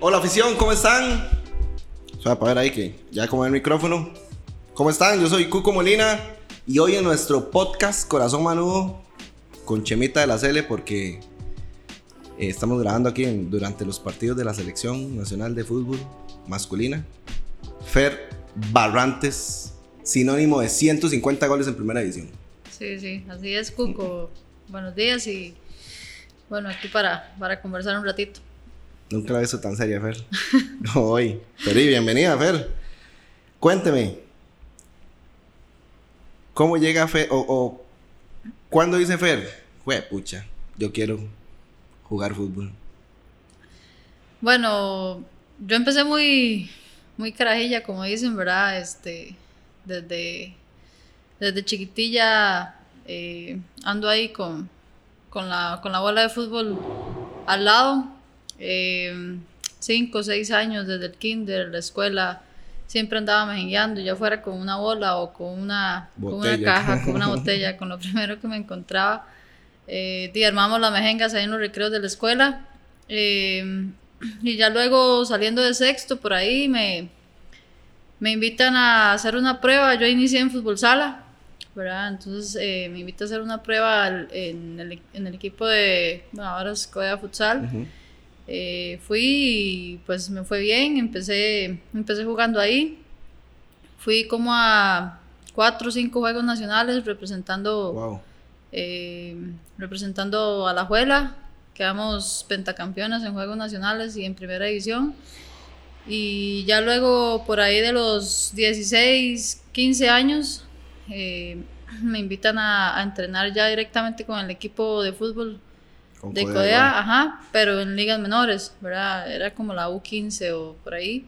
Hola afición, ¿cómo están? Voy a apagar ahí que ya como el micrófono. ¿Cómo están? Yo soy Cuco Molina y hoy en nuestro podcast Corazón Manudo con Chemita de la Cele porque eh, estamos grabando aquí en- durante los partidos de la Selección Nacional de Fútbol Masculina. Fer Barrantes, sinónimo de 150 goles en primera división. Sí, sí, así es, Cuco. Buenos días y bueno, aquí para, para conversar un ratito. Nunca la he visto tan seria, Fer. No, hoy. Pero y bienvenida, Fer. Cuénteme. ¿Cómo llega Fer? O, o ¿Cuándo dice Fer? Jue, pucha, yo quiero jugar fútbol. Bueno, yo empecé muy, muy carajilla, como dicen, ¿verdad? Este, desde, desde chiquitilla eh, ando ahí con, con, la, con la bola de fútbol al lado. Eh, cinco o seis años desde el kinder, la escuela, siempre andaba mejengueando, ya fuera con una bola o con una, con una caja, con una botella, con lo primero que me encontraba. Eh, y armamos las mejengas ahí en los recreos de la escuela. Eh, y ya luego saliendo de sexto, por ahí me, me invitan a hacer una prueba. Yo inicié en fútbol sala, ¿verdad? Entonces eh, me invitan a hacer una prueba en el, en el equipo de, bueno, ahora es Corea Futsal. Ujú. Eh, fui y pues me fue bien, empecé, empecé jugando ahí. Fui como a cuatro o cinco juegos nacionales representando, Wow. eh, representando a la Juela. Quedamos pentacampeonas en juegos nacionales y en primera división. Y ya luego, por ahí de los 16, 15 años, eh, me invitan a, a entrenar ya directamente con el equipo de fútbol Con de Codea, ajá, pero en ligas menores, ¿verdad? Era como la U15 o por ahí.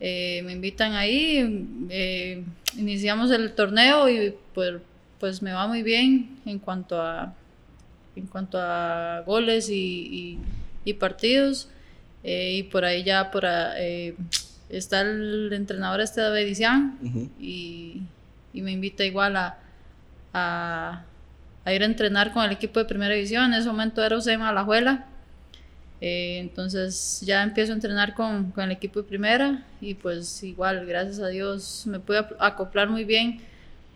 Eh, me invitan ahí, eh, iniciamos el torneo y pues, pues me va muy bien en cuanto a, en cuanto a goles y, y- y partidos. Eh, y por ahí ya por, está el entrenador este de y, y me invita igual a, a, a ir a entrenar con el equipo de primera división. En ese momento era Usema Alajuela. Eh, entonces ya empiezo a entrenar con, con el equipo de primera y pues igual, gracias a Dios, me pude acoplar muy bien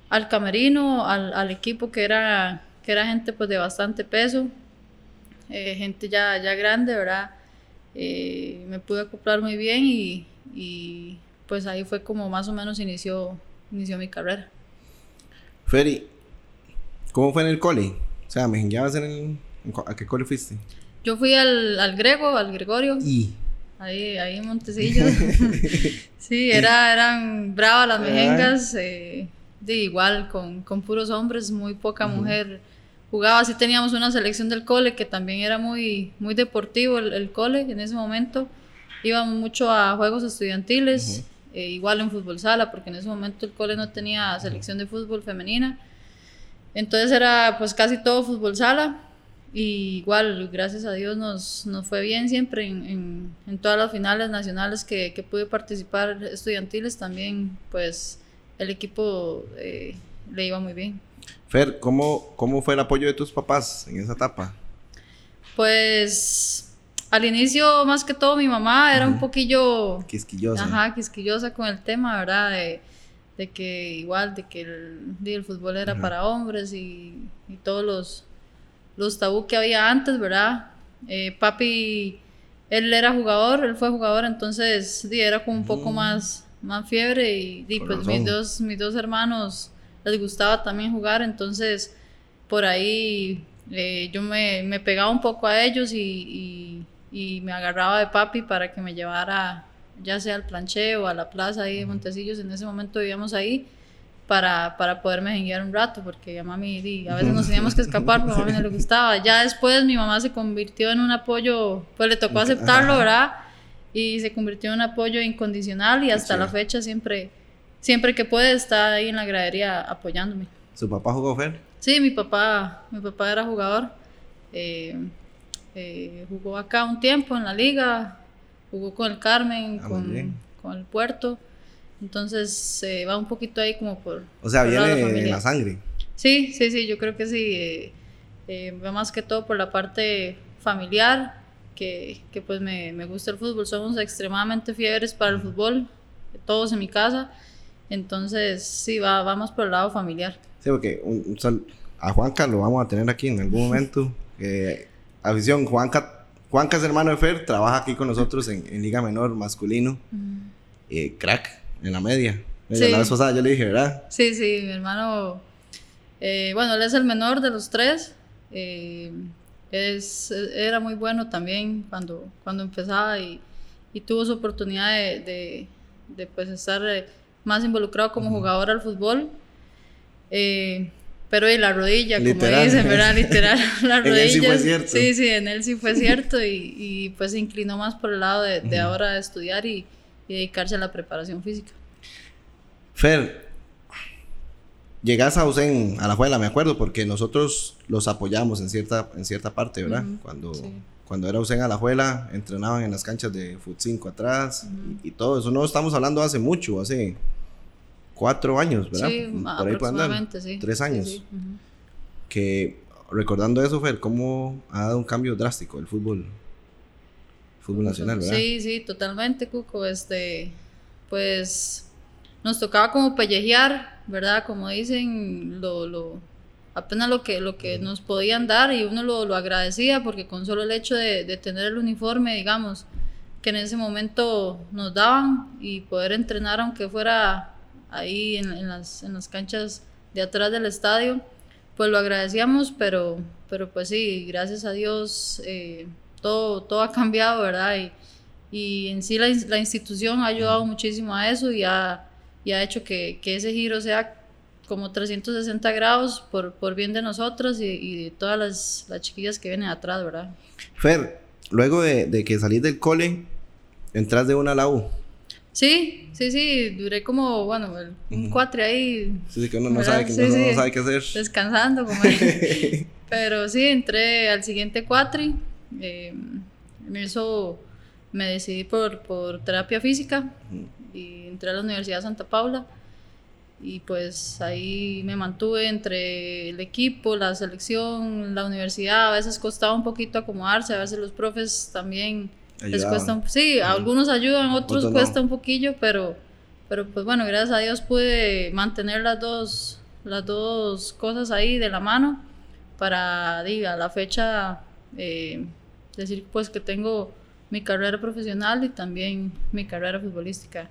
al camerino, al, al equipo que era, que era gente pues de bastante peso, eh, gente ya, ya grande, ¿verdad? Eh, me pude acoplar muy bien y, y, pues ahí fue como más o menos inició, inició mi carrera. Feri, ¿cómo fue en el cole? O sea, ¿me jengueabas en el... ¿A qué cole fuiste? Yo fui al, al Grego, al Gregorio, Y... ahí, ahí en Montecillos. sí, era, eran bravas las mejengas, eh, de igual, con, con puros hombres, muy poca mujer jugaba. Sí teníamos una selección del cole que también era muy, muy deportivo el, el cole en ese momento. Íbamos mucho a juegos estudiantiles, eh, igual en fútbol sala, porque en ese momento el cole no tenía selección de fútbol femenina. Entonces era pues casi todo fútbol sala. Y igual, gracias a Dios, nos, nos fue bien siempre en, en, en todas las finales nacionales que, que pude participar estudiantiles. También, pues, el equipo eh, le iba muy bien. Fer, ¿cómo, ¿cómo fue el apoyo de tus papás en esa etapa? Pues, al inicio, más que todo, mi mamá era un poquillo Quisquillosa. Ajá, quisquillosa con el tema, ¿verdad? De, de que igual, de que el, de el fútbol era para hombres y, y todos los, los tabú que había antes, ¿verdad? Eh, papi, él era jugador, él fue jugador, entonces di, era como un poco Mm. más, más fiebre y di, Con pues mis dos, mis dos hermanos les gustaba también jugar, entonces por ahí eh, yo me, me pegaba un poco a ellos y, y- y me agarraba de papi para que me llevara ya sea al plancheo o a la plaza ahí de Montecillos, en ese momento vivíamos ahí para, para poderme jenguear un rato, porque a mami di, a veces nos teníamos que escapar, pero a mami no le gustaba. Ya después mi mamá se convirtió en un apoyo, pues le tocó aceptarlo, ¿verdad? Y se convirtió en un apoyo incondicional y hasta la fecha siempre, siempre que puede está ahí en la gradería apoyándome. ¿Su papá jugó Fer? Sí, mi papá, mi papá era jugador. eh, eh, jugó acá un tiempo en la liga, jugó con el Carmen, Ah, con, con el Puerto. Entonces se va un poquito ahí como por... O sea, por viene la en la sangre. Sí, sí, sí, yo creo que sí. eh, eh, más que todo por la parte familiar. que, que pues me, me, gusta el fútbol. Somos extremadamente fiebres para el fútbol, todos en mi casa. Entonces, sí, va, vamos por el lado familiar. Sí, porque un, a Juanca lo vamos a tener aquí en algún momento. Eh, afición, Juanca, Juanca es hermano de Fer, trabaja aquí con nosotros en, en Liga Menor masculino. Eh, crack, en la media. Sí. La vez pasada yo le dije, ¿verdad? Sí, sí, mi hermano. Eh, bueno, él es el menor de los tres. Eh, es, era muy bueno también cuando, cuando empezaba y, y tuvo su oportunidad de, de, de pues estar eh, más involucrado como jugador al fútbol. Eh, pero y la rodilla, Literal. como dicen, ¿verdad? Literal, la rodilla. en él sí fue cierto. Sí, sí, en él sí fue cierto y, y pues se inclinó más por el lado de, de ahora de estudiar y, y dedicarse a la preparación física. Fer, llegas a Usen, a la Juela, me acuerdo, porque nosotros los apoyamos en cierta, en cierta parte, ¿verdad? Uh -huh, cuando, sí. cuando era Usen a la Juela, entrenaban en las canchas de Foot 5 atrás uh -huh. y, y, todo eso. No estamos hablando hace mucho, hace cuatro años, ¿verdad? Sí, Por ahí pueden andar. Sí. Tres años. Sí, uh -huh. Que recordando eso, Fer, cómo ha dado un cambio drástico el fútbol, fútbol nacional, ¿verdad? Sí, sí, totalmente, Cuco. Este, pues nos tocaba como pellejear, ¿verdad? Como dicen, lo, lo, apenas lo que, lo que nos podían dar y uno lo, lo agradecía porque con solo el hecho de, de, tener el uniforme, digamos, que en ese momento nos daban y poder entrenar aunque fuera ahí en, en, las, en las canchas de atrás del estadio, pues lo agradecíamos, pero, pero pues sí, gracias a Dios eh, todo, todo ha cambiado, ¿verdad? Y, y en sí la, la institución ha ayudado muchísimo a eso y ha y ha hecho que, que ese giro sea como 360 grados por, por bien de nosotros y, y de todas las, las, chiquillas que vienen atrás, ¿verdad? Fer, luego de, de que salís del cole, entras de una a la U. Sí, sí, sí, duré como, bueno, el, un uh cuatri ahí. Sí, sí, que uno no sabe, que, sí, uno sí, no sabe qué hacer. Descansando, como. Pero sí, entré al siguiente cuatri. Eh, en eso me decidí por, por terapia física. Uh y entré a la Universidad de Santa Paula y pues ahí me mantuve entre el equipo, la selección, la universidad, a veces costaba un poquito acomodarse, a veces los profes también. Les cuesta, un, sí, uh algunos ayudan, otros Otro cuesta no. un poquillo, pero, pero pues bueno, gracias a Dios pude mantener las dos, las dos cosas ahí de la mano para, diga, la fecha eh, decir pues que tengo mi carrera profesional y también mi carrera futbolística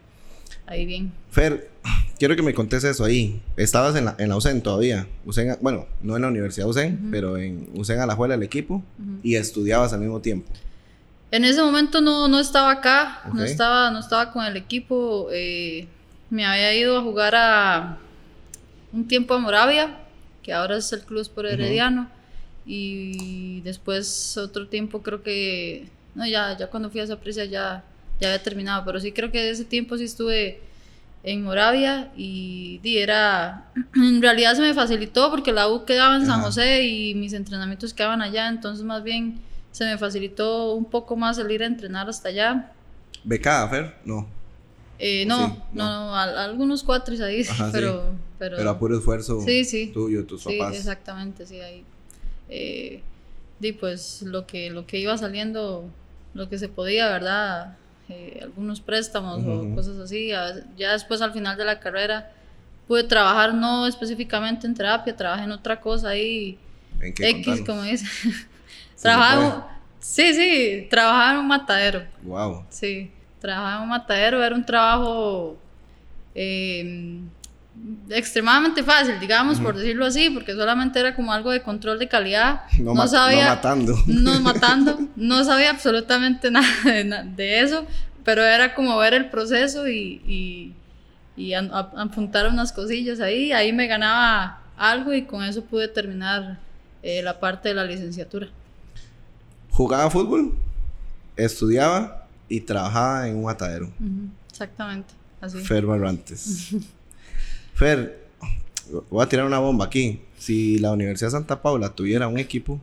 ahí bien. Fer, quiero que me contes eso ahí. Estabas en la, en la UCEN todavía. UCEN, bueno, no en la Universidad UCEN, uh -huh. pero en UCEN Alajuela, el equipo, uh -huh. y estudiabas al mismo tiempo. En ese momento no, no estaba acá, okay. no, estaba, no estaba con el equipo. Eh, me había ido a jugar a un tiempo a Moravia, que ahora es el Club por Herediano. Uh -huh. Y después otro tiempo creo que... No, ya, ya cuando fui a esa prisa ya ya había terminado, pero sí creo que ese tiempo sí estuve en Moravia y, y, era, en realidad se me facilitó porque la U quedaba en. San José y mis entrenamientos quedaban allá, entonces más bien se me facilitó un poco más el ir a entrenar hasta allá. ¿Becada, Fer? No. Eh, no, sí, no, no, no a, algunos cuatris ahí, Ajá, pero, sí. pero... Pero a puro esfuerzo sí, sí. tuyo, tus papás. Sí, exactamente, sí, ahí. Eh, y pues lo que, lo que iba saliendo, lo que se podía, ¿verdad? eh, algunos préstamos uh -huh. o cosas así. Ya después al final de la carrera pude trabajar no específicamente en terapia, trabajé en otra cosa ahí. ¿En qué X, contanos? como dice. Trabajaba, sí, sí, trabajaba en un matadero. Wow. Sí, trabajaba en un matadero, era un trabajo eh, extremadamente fácil, digamos, uh -huh. por decirlo así, porque solamente era como algo de control de calidad. No, no sabía. No matando. No matando. no sabía absolutamente nada de, de, eso, pero era como ver el proceso y, y, y a, a, apuntar unas cosillas ahí. Ahí me ganaba algo y con eso pude terminar eh, la parte de la licenciatura. ¿Jugaba fútbol? ¿Estudiaba? Y trabajaba en un matadero. Uh -huh. Exactamente. Así. Fer Barrantes. Fer, voy a tirar una bomba aquí. Si la Universidad de Santa Paula tuviera un equipo,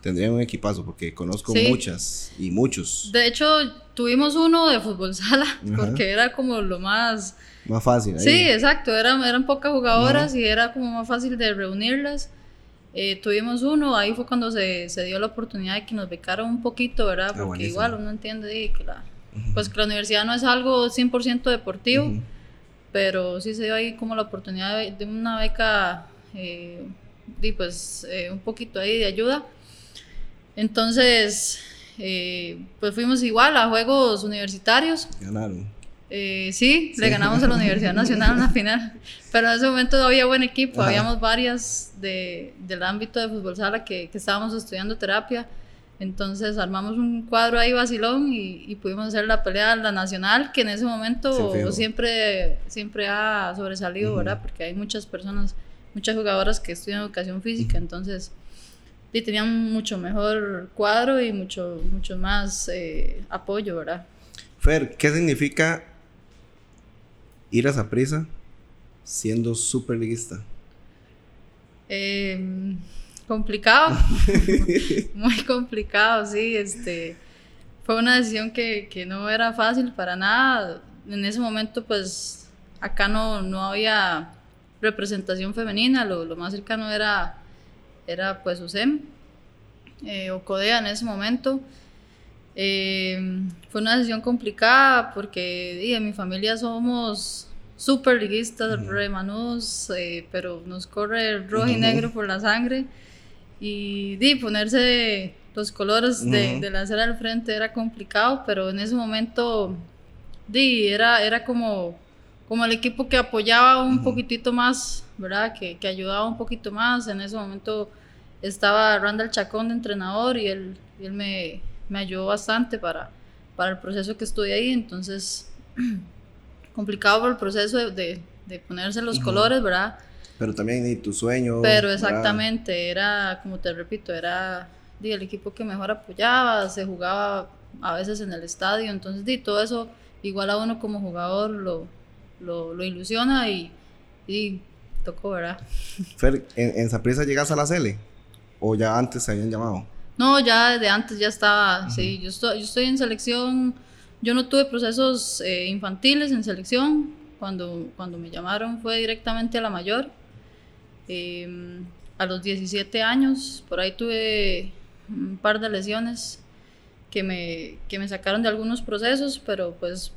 tendría un equipazo, porque conozco sí. muchas y muchos. De hecho, tuvimos uno de fútbol sala, Ajá. porque era como lo más... Más fácil. Ahí. Sí, exacto, eran, eran pocas jugadoras Ajá. y era como más fácil de reunirlas. Eh, tuvimos uno, ahí fue cuando se, se, dio la oportunidad de que nos becaron un poquito, ¿verdad? Ah, Porque igual uno entiende que la, pues que la universidad no es algo 100% deportivo, pero sí se dio ahí como la oportunidad de, una beca, eh, y pues eh, un poquito ahí de ayuda. Entonces, pues fuimos igual a Juegos Universitarios. Ganaron. Eh, sí, le ganamos a la Universidad Nacional en la final, pero en ese momento había buen equipo, habíamos varias de, del ámbito de fútbol sala que, que, estábamos estudiando terapia, entonces armamos un cuadro ahí vacilón y, pudimos hacer la pelea a la nacional, que en ese momento siempre, siempre ha sobresalido, ¿verdad? Porque hay muchas personas, muchas jugadoras que estudian educación física, entonces y tenían mucho mejor cuadro y mucho, mucho más eh, apoyo, ¿verdad? Fer, ¿qué significa ir a esa prisa siendo superliguista? Eh, complicado, muy complicado, sí, este, fue una decisión que, que, no era fácil para nada, en ese momento pues acá no, no había representación femenina, lo, lo más cercano era, era pues USEM eh, o CODEA en ese momento. Eh, fue una decisión complicada porque en mi familia somos super liguistas, uh pero nos corre el rojo y negro por la sangre. Y di, ponerse los colores de, de, la acera al frente era complicado, pero en ese momento di, era, era como, como el equipo que apoyaba un poquitito más, ¿verdad? Que, que, ayudaba un poquito más. En ese momento estaba Randall Chacón de entrenador y él, él me, me ayudó bastante para, para el proceso que estuve ahí, entonces complicado por el proceso de, de, ponerse los colores, ¿verdad? Pero también y tu sueño. Pero exactamente, era, como te repito, era el equipo que mejor apoyaba, se jugaba a veces en el estadio, entonces di, todo eso igual a uno como jugador lo, lo, lo ilusiona y, y, tocó, ¿verdad? Fer, ¿en, en llegas a la Cele? ¿O ya antes se habían llamado? No, ya desde antes ya estaba, sí, yo estoy, yo estoy en selección, yo no tuve procesos eh, infantiles en selección, cuando, cuando me llamaron fue directamente a la mayor, em, a los 17 años, por ahí tuve un par de lesiones que me, que me sacaron de algunos procesos, pero pues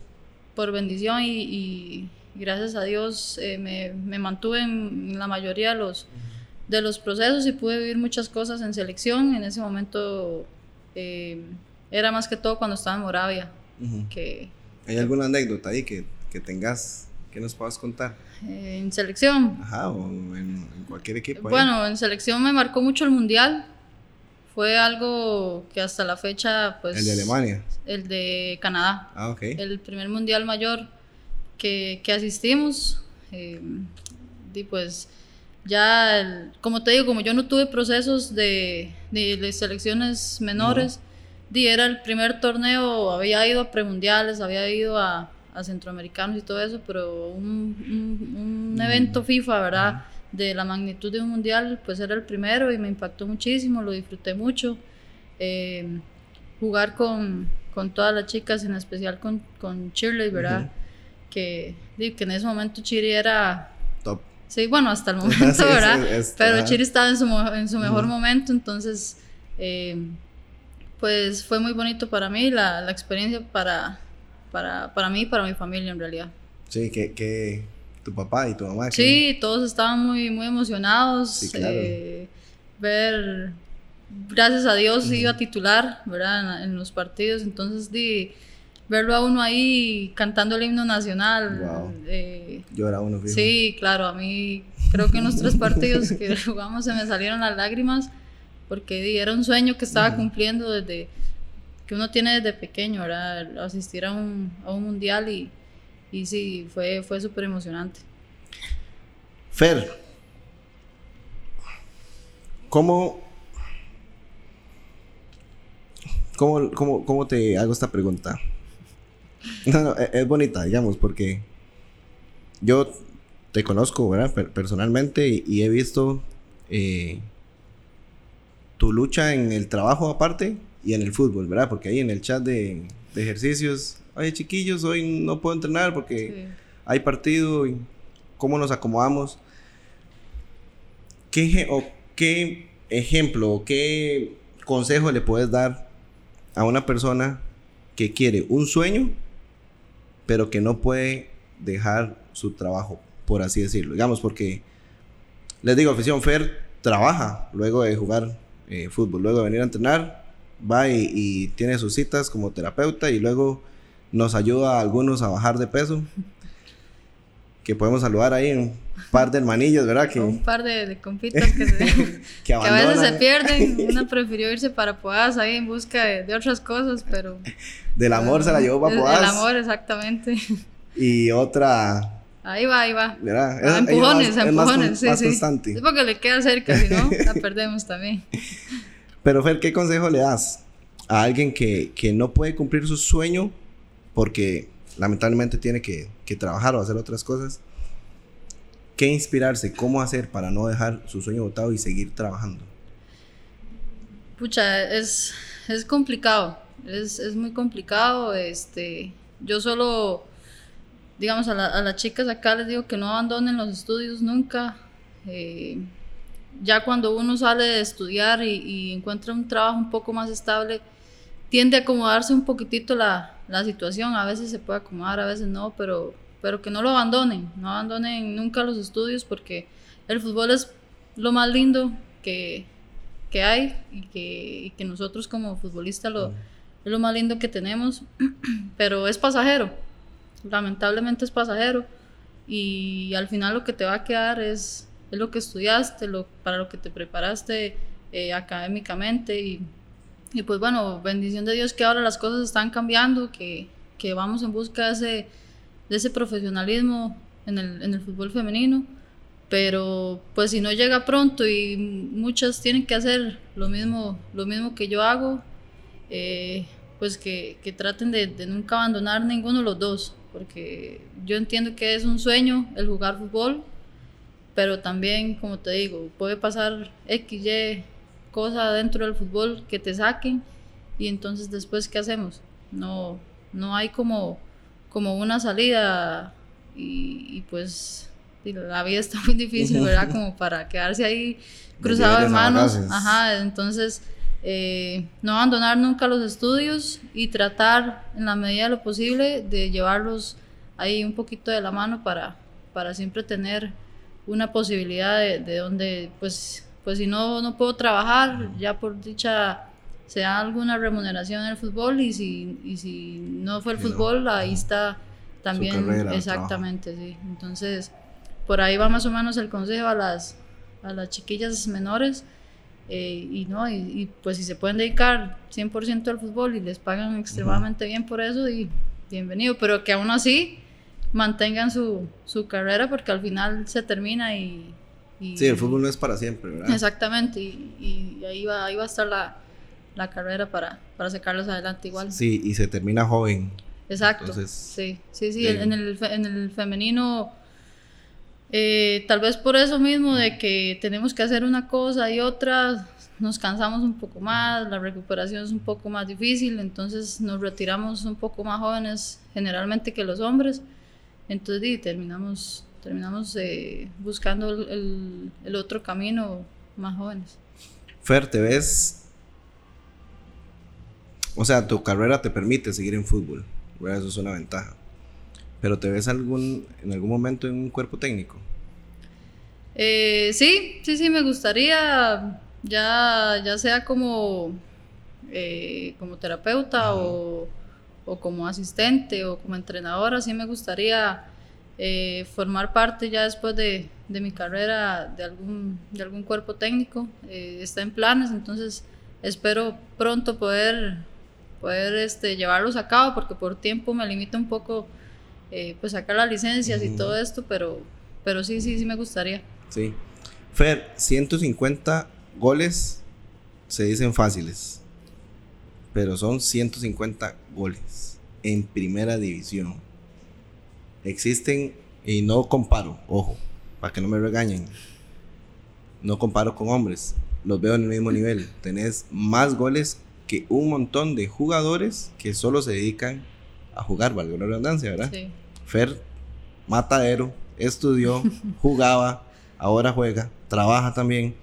por bendición y, gracias a Dios eh, me, me, mantuve en la mayoría de los de los procesos y pude vivir muchas cosas en selección. En ese momento eh, era más que todo cuando estaba en Moravia. que, ¿Hay alguna anécdota ahí que, que tengas que nos puedas contar? Eh, en selección. Ajá, o en, cualquier equipo. Bueno, en selección me marcó mucho el mundial. Fue algo que hasta la fecha, pues... ¿El de Alemania? El de Canadá. Ah, ok. El primer mundial mayor que, que asistimos. Eh, y pues ya, como te digo, como yo no tuve procesos de, de, selecciones menores, di, era el primer torneo, había ido a premundiales, había ido a, a centroamericanos y todo eso, pero un, un, evento FIFA, ¿verdad? De la magnitud de un mundial, pues era el primero y me impactó muchísimo, lo disfruté mucho. Eh, jugar con, con, todas las chicas, en especial con, con Shirley, ¿verdad? que, que en ese momento Chiri era Sí, bueno, hasta el momento, ¿verdad? Pero Chiri estaba en su, en su mejor momento, entonces, eh, pues fue muy bonito para mí, la, la experiencia para, para, para, mí y para mi familia en realidad. Sí, que, que tu papá y tu mamá. Sí, todos estaban muy, muy emocionados. Sí, claro. Eh, ver, gracias a Dios, iba a titular, ¿verdad? En, en los partidos, entonces di verlo a uno ahí cantando el himno nacional. Wow. Eh, Llora uno, fijo. Sí, claro, a mí creo que en los tres partidos que jugamos se me salieron las lágrimas porque era un sueño que estaba cumpliendo desde que uno tiene desde pequeño, ¿verdad? Asistir a un, a un mundial y, y sí, fue, fue súper emocionante. Fer, ¿cómo, cómo, cómo, cómo te hago esta pregunta? No, no, e-, es, bonita, digamos, porque yo te conozco, ¿verdad? personalmente y, he visto eh, tu lucha en el trabajo aparte y en el fútbol, ¿verdad? Porque ahí en el chat de, ejercicios, oye chiquillos, hoy no puedo entrenar porque hay partido y cómo nos acomodamos. ¿Qué, ¿qué ejemplo o qué consejo le puedes dar a una persona que quiere un sueño, pero que no puede dejar su trabajo, por así decirlo? Digamos, porque les digo, afición Fer trabaja luego de jugar eh, fútbol, luego de venir a entrenar, va y, tiene sus citas como terapeuta y luego nos ayuda a algunos a bajar de peso. Que podemos saludar ahí un par de hermanillos, ¿verdad? Que, un par de, de compitas que, que, a veces se pierden. Una prefirió irse para Poás ahí en busca de, otras cosas, pero... Del amor se la llevó para Poás. Del amor, exactamente. Y otra Ahí va, ahí va. Ah, empujones, empujones, sí, sí. Es porque le queda cerca, si no, la perdemos también. Pero Fer, ¿qué consejo le das a alguien que, que no puede cumplir su sueño porque lamentablemente tiene que, que, trabajar o hacer otras cosas? ¿Qué inspirarse? ¿Cómo hacer para no dejar su sueño botado y seguir trabajando? Pucha, es, es complicado. Es, es muy complicado. Este, yo solo digamos, a, las chicas acá les digo que no abandonen los estudios nunca. Eh, ya cuando uno sale de estudiar y, encuentra un trabajo un poco más estable, tiende a acomodarse un poquitito la, la, situación. A veces se puede acomodar, a veces no, pero, pero que no lo abandonen. No abandonen nunca los estudios porque el fútbol es lo más lindo que, que hay y que, y que, nosotros como futbolistas lo, es lo más lindo que tenemos, pero es pasajero lamentablemente es pasajero y al final lo que te va a quedar es, es lo que estudiaste, lo, para lo que te preparaste eh, académicamente y, y, pues bueno, bendición de Dios que ahora las cosas están cambiando, que, que vamos en busca de ese, de ese profesionalismo en el, en el fútbol femenino. Pero pues si no llega pronto y muchas tienen que hacer lo mismo, lo mismo que yo hago, eh, pues que, que traten de, de, nunca abandonar ninguno de los dos, porque yo entiendo que es un sueño el jugar fútbol, pero también, como te digo, puede pasar X, Y cosa dentro del fútbol que te saquen y entonces después, ¿qué hacemos? No, no hay como, como una salida y, pues la vida está muy difícil, ¿verdad? Como para quedarse ahí cruzado de manos. Ajá, entonces eh, no abandonar nunca los estudios y tratar en la medida de lo posible de llevarlos ahí un poquito de la mano para, para siempre tener una posibilidad de, de donde, pues, pues si no, no puedo trabajar, ya por dicha sea alguna remuneración en el fútbol y si, y si no fue el fútbol, ahí está también exactamente, sí. Entonces, por ahí va más o menos el consejo a las, a las chiquillas menores eh, y no y, pues si se pueden dedicar 100% al fútbol y les pagan extremadamente bien por eso y bienvenido pero que aún así mantengan su, su carrera porque al final se termina y, sí el fútbol no es para siempre ¿verdad? exactamente y, ahí va ahí va a estar la, la carrera para, para sacarlos adelante igual. Sí y se termina joven. Exacto sí sí sí en el, en el femenino eh, tal vez por eso mismo de que tenemos que hacer una cosa y otra, nos cansamos un poco más, la recuperación es un poco más difícil, entonces nos retiramos un poco más jóvenes generalmente que los hombres, entonces terminamos, terminamos eh, buscando el, el, otro camino más jóvenes. Fer, ¿te ves? O sea, tu carrera te permite seguir en fútbol, eso es una ventaja. ¿Pero te ves algún, en algún momento en un cuerpo técnico? Eh, sí, sí, sí, me gustaría, ya, ya sea como, eh, como terapeuta o, como asistente o como entrenadora, sí me gustaría eh, formar parte ya después de, mi carrera de algún, de algún cuerpo técnico. está en planes, entonces espero pronto poder, poder este, llevarlos a cabo porque por tiempo me limita un poco eh, pues sacar las licencias y todo esto, pero, pero sí, sí, sí me gustaría. Sí. Fer, 150 goles se dicen fáciles, pero son 150 goles en primera división. Existen, y no comparo, ojo, para que no me regañen, no comparo con hombres, los veo en el mismo nivel. Tenés más goles que un montón de jugadores que solo se dedican a jugar, valga la redundancia, ¿verdad? Sí. Fer, matadero, estudió, jugaba, ahora juega, trabaja también.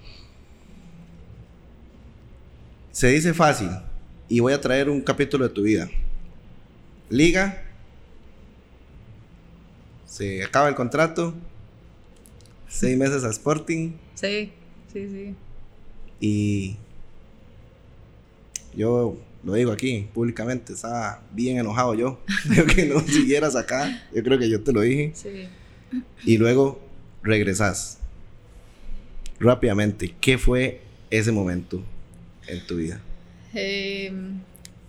Se dice fácil y voy a traer un capítulo de tu vida. Liga, se acaba el contrato, seis meses a Sporting. Sí, sí, sí. Y yo lo digo aquí públicamente, estaba bien enojado yo. Creo que no siguieras acá. Yo creo que yo te lo dije. Sí. Y luego regresas. Rápidamente, ¿qué fue ese momento en tu vida? Eh,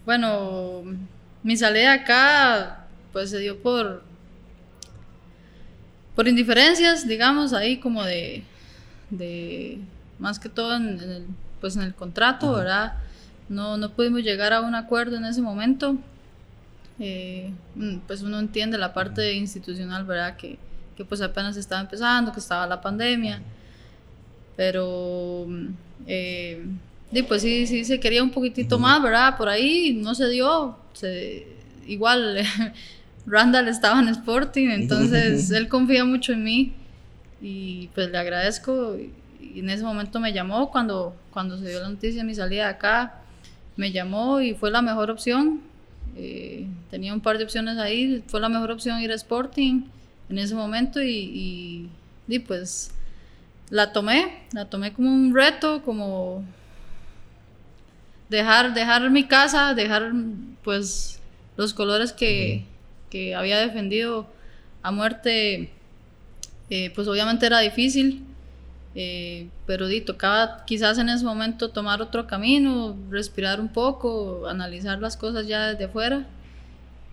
bueno, mi salida acá, pues se dio por por indiferencias, digamos, ahí como de, de más que todo en, el, pues en el contrato, ¿verdad? No, no pudimos llegar a un acuerdo en ese momento. Eh, mm, pues uno entiende la parte institucional, ¿verdad? Que, que pues apenas estaba empezando, que estaba la pandemia, pero mm, eh, pues sí, sí se quería un poquitito más, ¿verdad? Por ahí no se dio, se, igual Randall estaba en Sporting, entonces él confía mucho en mí y pues le agradezco. Y, en ese momento me llamó cuando, cuando se dio la noticia de mi salida de acá, me llamó y fue la mejor opción. Eh, tenía un par de opciones ahí, fue la mejor opción ir a Sporting en ese momento y, y, pues la tomé, la tomé como un reto, como dejar, dejar mi casa, dejar pues los colores que, que había defendido a muerte, eh, pues obviamente era difícil, eh, pero di, tocaba quizás en ese momento tomar otro camino, respirar un poco, analizar las cosas ya desde afuera.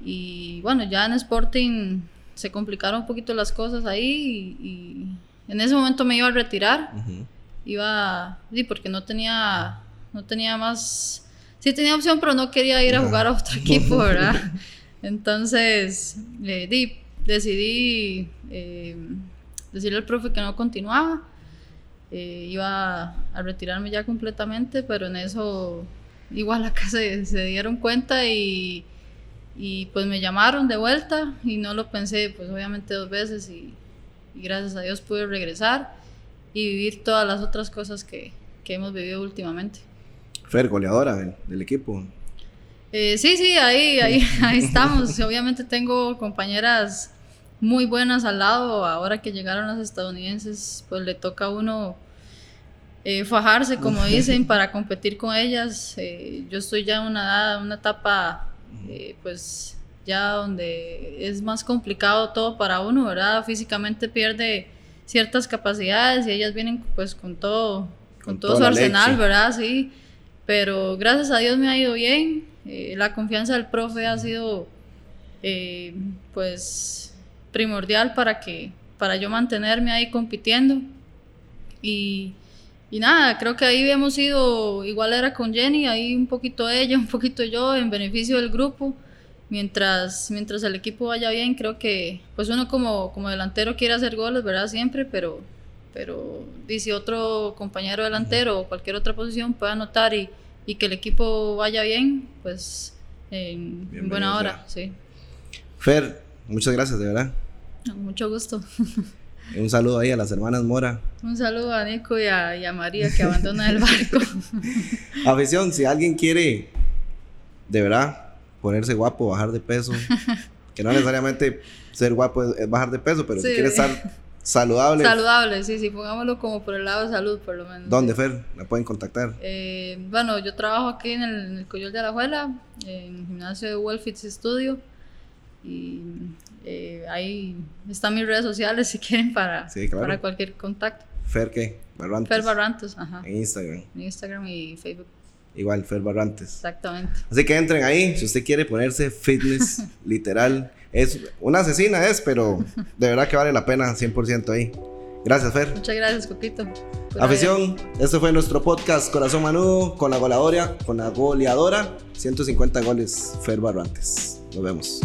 Y bueno, ya en Sporting se complicaron un poquito las cosas ahí y, en ese momento me iba a retirar. Iba, sí, porque no tenía, no tenía más, sí tenía opción, pero no quería ir a jugar a otro equipo, ¿verdad? Entonces, di, decidí eh, decirle al profe que no continuaba. Eh, iba a retirarme ya completamente, pero en eso igual acá se, se dieron cuenta y, y, pues me llamaron de vuelta y no lo pensé, pues obviamente dos veces y, gracias a Dios pude regresar y vivir todas las otras cosas que, que hemos vivido últimamente. Fer, goleadora del equipo. Eh, sí, sí, ahí, ahí, ahí estamos. Obviamente tengo compañeras muy buenas al lado. Ahora que llegaron las estadounidenses, pues le toca a uno eh, fajarse, como dicen, para competir con ellas. Eh, yo estoy ya en una, una etapa, pues ya donde es más complicado todo para uno, ¿verdad? Físicamente pierde ciertas capacidades y ellas vienen pues con todo, con, todo su arsenal, ¿verdad? Sí, pero gracias a Dios me ha ido bien. Eh, la confianza del profe ha sido eh, pues primordial para que para yo mantenerme ahí compitiendo y, y, nada, creo que ahí hemos ido, igual era con Jenny, ahí un poquito ella, un poquito yo, en beneficio del grupo, mientras, mientras el equipo vaya bien, creo que pues uno como, como delantero quiere hacer goles, ¿verdad? Siempre, pero, pero si otro compañero delantero o cualquier otra posición puede anotar y, y que el equipo vaya bien, pues en, buena hora, sí. Fer, muchas gracias, de verdad. Mucho gusto. Un saludo ahí a las hermanas Mora. Un saludo a Nico y a, María que abandona el barco. Afición, si alguien quiere, de verdad, ponerse guapo, bajar de peso, que no necesariamente ser guapo es, bajar de peso, pero si quiere estar Saludable. Saludable, sí, sí, pongámoslo como por el lado de salud, por lo menos. ¿Dónde, Fer? ¿La pueden contactar? Eh, bueno, yo trabajo aquí en el, en el Coyol de Alajuela, en el gimnasio de Wellfits Studio. Y eh, ahí están mis redes sociales si quieren para, para cualquier contacto. ¿Fer qué? Barrantes. Fer Barrantes, ajá. En Instagram. En Instagram y Facebook. Igual, Fer Barrantes. Exactamente. Así que entren ahí si usted quiere ponerse fitness, literal. Es una asesina es, pero de verdad que vale la pena 100% ahí. Gracias, Fer. Muchas gracias, Coquito. Afición, este fue nuestro podcast Corazón Manudo con la goleadora, con la goleadora, 150 goles, Fer Barrantes. Nos vemos.